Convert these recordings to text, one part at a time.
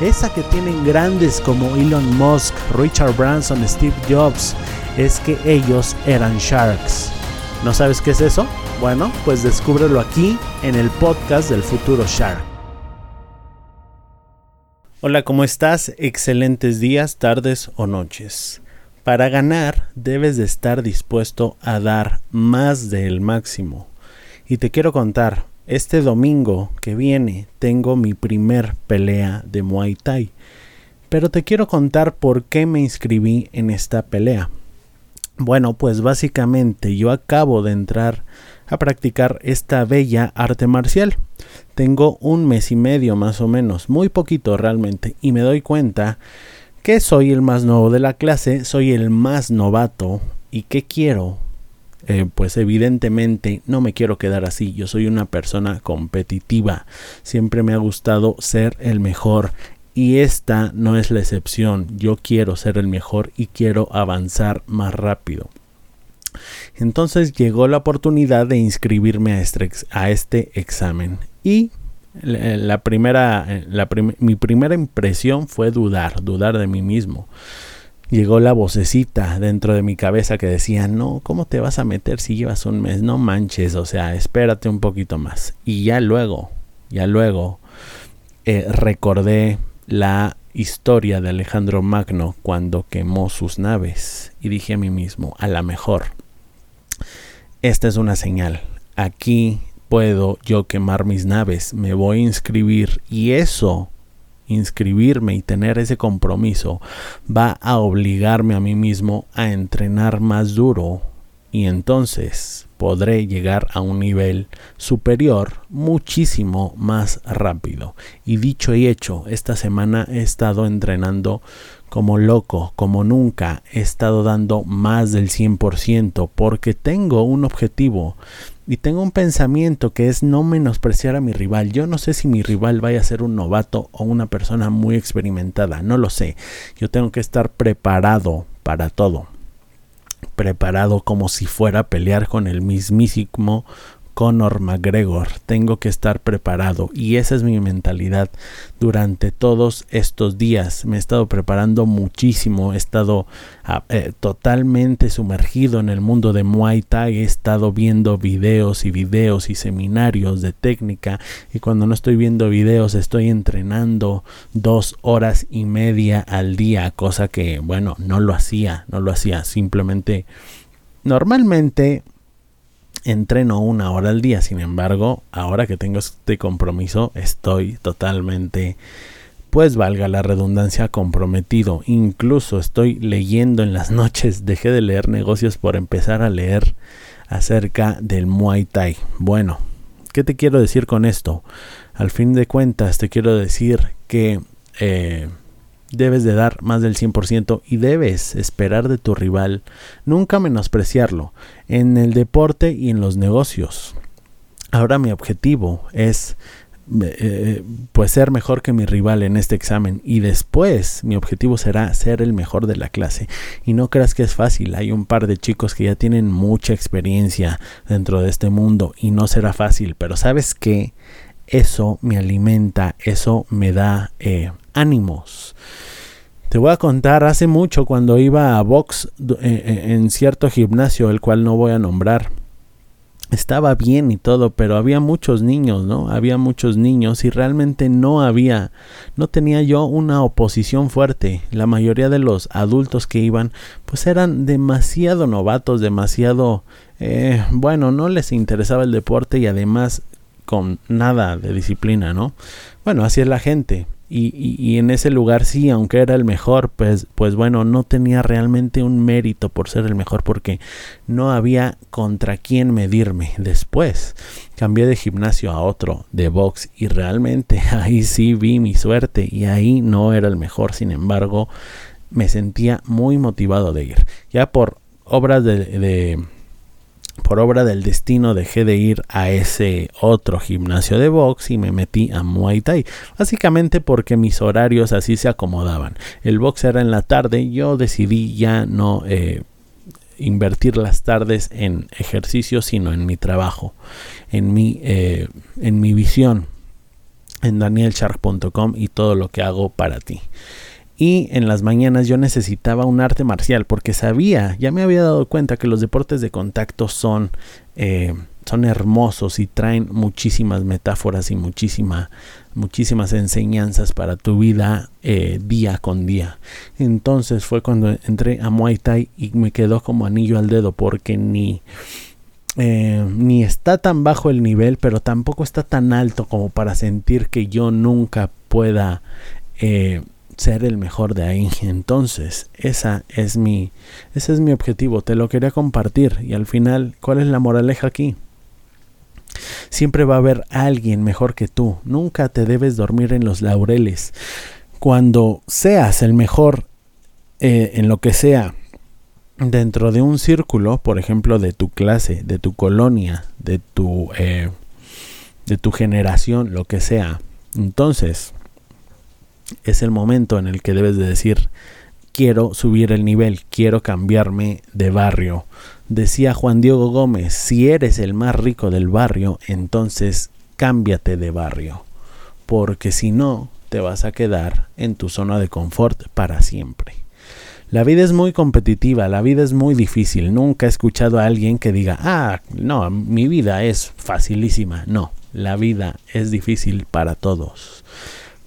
esa que tienen grandes como Elon Musk, Richard Branson, Steve Jobs, es que ellos eran sharks. ¿No sabes qué es eso? Bueno, pues descúbrelo aquí en el podcast del futuro Shark. Hola, ¿cómo estás? Excelentes días, tardes o noches. Para ganar debes de estar dispuesto a dar más del máximo. Y te quiero contar, este domingo que viene tengo mi primer pelea de Muay Thai. Pero te quiero contar por qué me inscribí en esta pelea. Bueno, pues básicamente yo acabo de entrar a practicar esta bella arte marcial. Tengo un mes y medio más o menos, muy poquito realmente, y me doy cuenta que soy el más nuevo de la clase, soy el más novato y que quiero eh, pues evidentemente no me quiero quedar así. Yo soy una persona competitiva. Siempre me ha gustado ser el mejor. Y esta no es la excepción. Yo quiero ser el mejor y quiero avanzar más rápido. Entonces llegó la oportunidad de inscribirme a este, a este examen. Y la primera, mi primera impresión fue dudar, dudar de mí mismo llegó la vocecita dentro de mi cabeza que decía, no, ¿cómo te vas a meter si llevas un mes? No manches, o sea, espérate un poquito más. Y ya luego, ya luego, eh, recordé la historia de Alejandro Magno cuando quemó sus naves y dije a mí mismo, a la mejor, esta es una señal, aquí puedo yo quemar mis naves, me voy a inscribir y eso inscribirme y tener ese compromiso va a obligarme a mí mismo a entrenar más duro y entonces podré llegar a un nivel superior muchísimo más rápido. Y dicho y hecho, esta semana he estado entrenando como loco, como nunca, he estado dando más del 100% porque tengo un objetivo y tengo un pensamiento que es no menospreciar a mi rival. Yo no sé si mi rival vaya a ser un novato o una persona muy experimentada, no lo sé. Yo tengo que estar preparado para todo. Preparado como si fuera a pelear con el mismísimo Conor McGregor. Tengo que estar preparado. Y esa es mi mentalidad durante todos estos días. Me he estado preparando muchísimo, he estado ah, eh, totalmente sumergido en el mundo de Muay Thai, he estado viendo videos y videos y seminarios de técnica. Y cuando no estoy viendo videos estoy entrenando dos horas y media al día, cosa que bueno, no lo hacía, no lo hacía, simplemente normalmente entreno una hora al día. Sin embargo, ahora que tengo este compromiso, estoy totalmente, pues valga la redundancia, comprometido. Incluso estoy leyendo en las noches. Dejé de leer negocios por empezar a leer acerca del Muay Thai. Bueno, ¿qué te quiero decir con esto? Al fin de cuentas, te quiero decir que... Eh, debes de dar más del 100% y debes esperar de tu rival, nunca menospreciarlo, en el deporte y en los negocios. Ahora mi objetivo es eh, pues ser mejor que mi rival en este examen y después mi objetivo será ser el mejor de la clase y no creas que es fácil hay un par de chicos que ya tienen mucha experiencia dentro de este mundo y no será fácil pero sabes que eso me alimenta eso me da eh, ánimos. Te voy a contar hace mucho cuando iba a box eh, eh, en cierto gimnasio, el cual no voy a nombrar. estaba bien y todo, pero había muchos niños, ¿no? Había muchos niños y realmente no había, no tenía yo una oposición fuerte. La mayoría de los adultos que iban, pues eran demasiado novatos, demasiado, eh, bueno, no les interesaba el deporte y además con nada de disciplina, ¿no? Bueno, así es la gente. Y, en ese lugar sí, aunque era el mejor, pues, pues bueno, no tenía realmente un mérito por ser el mejor porque no había contra quién medirme. Después cambié de gimnasio a otro, de box, y realmente ahí sí vi mi suerte y ahí no era el mejor. Sin embargo, me sentía muy motivado de ir. Ya por obras de por obra del destino dejé de ir a ese otro gimnasio de box y me metí a Muay Thai. Básicamente porque mis horarios así se acomodaban. El box era en la tarde, yo decidí ya no eh, invertir las tardes en ejercicio, sino en mi trabajo, en mi, eh, en mi visión, en danielshark.com y todo lo que hago para ti y en las mañanas yo necesitaba un arte marcial porque sabía, ya me había dado cuenta que los deportes de contacto son, eh, son hermosos y traen muchísimas metáforas y muchísima, muchísimas enseñanzas para tu vida eh, día con día. Entonces fue cuando entré a Muay Thai y me quedó como anillo al dedo porque ni... Eh, ni está tan bajo el nivel, pero tampoco está tan alto como para sentir que yo nunca pueda ser el mejor de ahí. Entonces, esa es mi ese es mi objetivo, te lo quería compartir y al final, ¿cuál es la moraleja aquí? Siempre va a haber alguien mejor que tú. Nunca te debes dormir en los laureles. Cuando seas el mejor eh, en lo que sea, dentro de un círculo, por ejemplo, de tu clase, de tu colonia, de tu, eh, de tu generación, lo que sea, entonces es el momento en el que debes de decir, quiero subir el nivel, quiero cambiarme de barrio. Decía Juan Diego Gómez, si eres el más rico del barrio, entonces cámbiate de barrio, porque si no, te vas a quedar en tu zona de confort para siempre. La vida es muy competitiva, la vida es muy difícil. Nunca he escuchado a alguien que diga, ah, no, mi vida es facilísima. No, la vida es difícil para todos.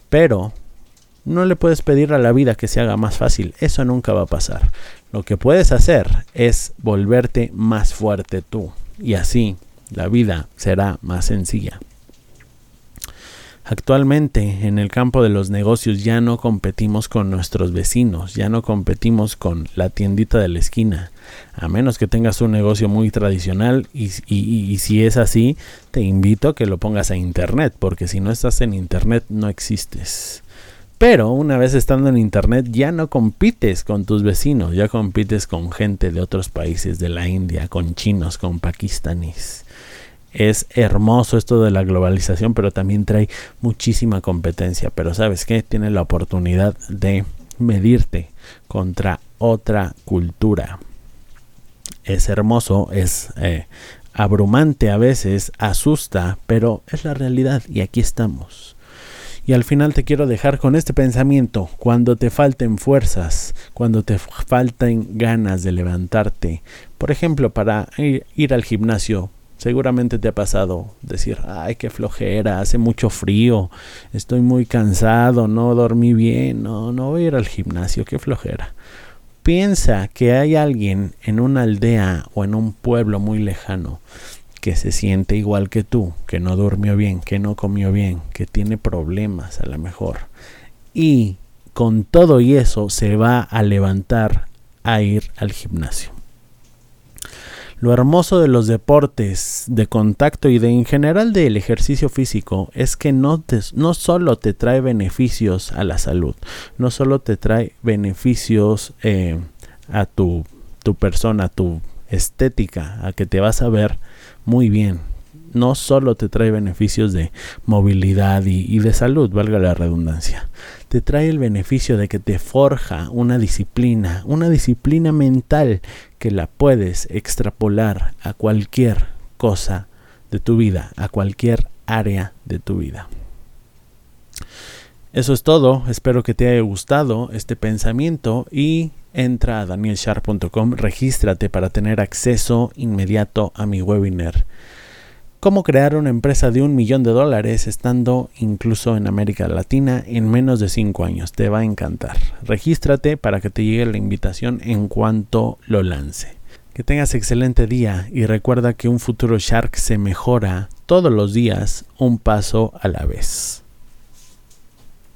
Pero no le puedes pedir a la vida que se haga más fácil, eso nunca va a pasar. Lo que puedes hacer es volverte más fuerte tú y así la vida será más sencilla. Actualmente en el campo de los negocios ya no competimos con nuestros vecinos, ya no competimos con la tiendita de la esquina, a menos que tengas un negocio muy tradicional y, y, si es así, te invito a que lo pongas a internet, porque si no estás en internet no existes. Pero una vez estando en internet ya no compites con tus vecinos, ya compites con gente de otros países, de la India, con chinos, con pakistaníes. Es hermoso esto de la globalización, pero también trae muchísima competencia. Pero sabes qué? Tienes la oportunidad de medirte contra otra cultura. Es hermoso, es eh, abrumante a veces, asusta, pero es la realidad y aquí estamos. Y al final te quiero dejar con este pensamiento. Cuando te falten fuerzas, cuando te falten ganas de levantarte, por ejemplo, para ir, al gimnasio, seguramente te ha pasado decir, ay, qué flojera, hace mucho frío, estoy muy cansado, no dormí bien, no, no voy a ir al gimnasio, qué flojera. Piensa que hay alguien en una aldea o en un pueblo muy lejano que se siente igual que tú, que no durmió bien, que no comió bien, que tiene problemas a lo mejor. Y con todo y eso se va a levantar a ir al gimnasio. Lo hermoso de los deportes de contacto y de en general del ejercicio físico es que no, no solo te trae beneficios a la salud, no solo te trae beneficios eh, a tu, tu persona, tu estética, a que te vas a ver muy bien. No solo te trae beneficios de movilidad y, de salud, valga la redundancia. Te trae el beneficio de que te forja una disciplina, una disciplina mental que la puedes extrapolar a cualquier cosa de tu vida, a cualquier área de tu vida. Eso es todo, espero que te haya gustado este pensamiento y entra a danielshar.com, regístrate para tener acceso inmediato a mi webinar. Cómo crear una empresa de un millón de dólares estando incluso en América Latina en menos de 5 años. Te va a encantar. Regístrate para que te llegue la invitación en cuanto lo lance. Que tengas excelente día y recuerda que un futuro Shark se mejora todos los días un paso a la vez.